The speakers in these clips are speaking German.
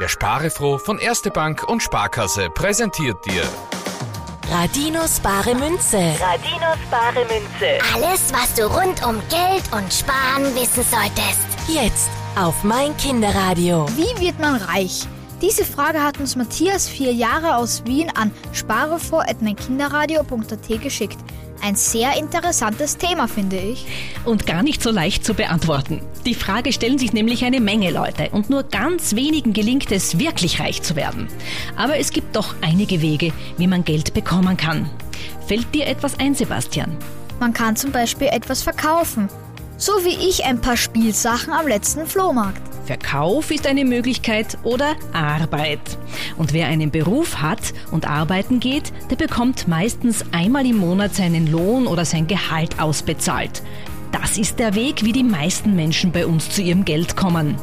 Der Sparefroh von Erste Bank und Sparkasse präsentiert dir Radinos bare Münze. Radinos bare Münze. Alles, was du rund um Geld und Sparen wissen solltest. Jetzt auf mein Kinderradio. Wie wird man reich? Diese Frage hat uns Matthias, vier Jahre aus Wien, an sparevor.meinkinderradio.at geschickt. Ein sehr interessantes Thema, finde ich. Und gar nicht so leicht zu beantworten. Die Frage stellen sich nämlich eine Menge Leute und nur ganz wenigen gelingt es, wirklich reich zu werden. Aber es gibt doch einige Wege, wie man Geld bekommen kann. Fällt dir etwas ein, Sebastian? Man kann zum Beispiel etwas verkaufen. So wie ich ein paar Spielsachen am letzten Flohmarkt. Verkauf ist eine Möglichkeit oder Arbeit. Und wer einen Beruf hat und arbeiten geht, der bekommt meistens einmal im Monat seinen Lohn oder sein Gehalt ausbezahlt. Das ist der Weg, wie die meisten Menschen bei uns zu ihrem Geld kommen.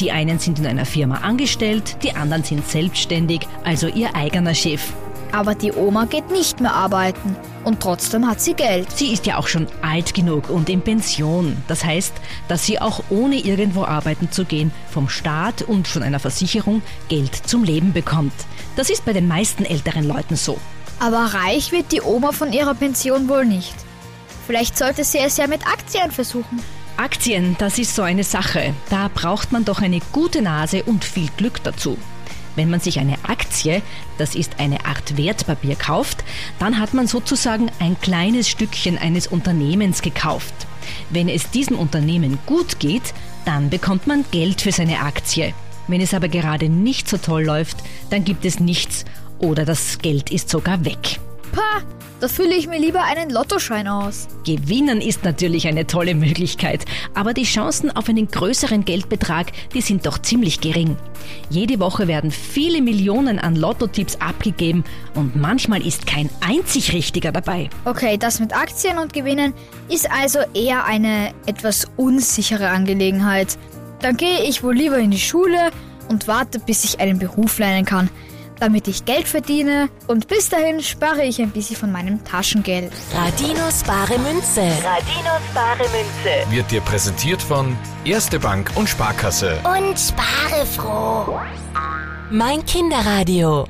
Die einen sind in einer Firma angestellt, die anderen sind selbstständig, also ihr eigener Chef. Aber die Oma geht nicht mehr arbeiten und trotzdem hat sie Geld. Sie ist ja auch schon alt genug und in Pension. Das heißt, dass sie auch ohne irgendwo arbeiten zu gehen vom Staat und von einer Versicherung Geld zum Leben bekommt. Das ist bei den meisten älteren Leuten so. Aber reich wird die Oma von ihrer Pension wohl nicht. Vielleicht sollte sie es ja mit Aktien versuchen. Aktien, das ist so eine Sache. Da braucht man doch eine gute Nase und viel Glück dazu. Wenn man sich eine Aktie, das ist eine Art Wertpapier, kauft, dann hat man sozusagen ein kleines Stückchen eines Unternehmens gekauft. Wenn es diesem Unternehmen gut geht, dann bekommt man Geld für seine Aktie. Wenn es aber gerade nicht so toll läuft, dann gibt es nichts oder das Geld ist sogar weg. Pah, da fülle ich mir lieber einen Lottoschein aus. Gewinnen ist natürlich eine tolle Möglichkeit, aber die Chancen auf einen größeren Geldbetrag, die sind doch ziemlich gering. Jede Woche werden viele Millionen an Lottotipps abgegeben und manchmal ist kein einzig richtiger dabei. Okay, das mit Aktien und Gewinnen ist also eher eine etwas unsichere Angelegenheit. Dann gehe ich wohl lieber in die Schule und warte, bis ich einen Beruf lernen kann damit ich Geld verdiene und bis dahin spare ich ein bisschen von meinem Taschengeld. Radinos bare Münze. Radinos bare Münze. wird dir präsentiert von Erste Bank und Sparkasse. Und spare froh. Mein Kinderradio.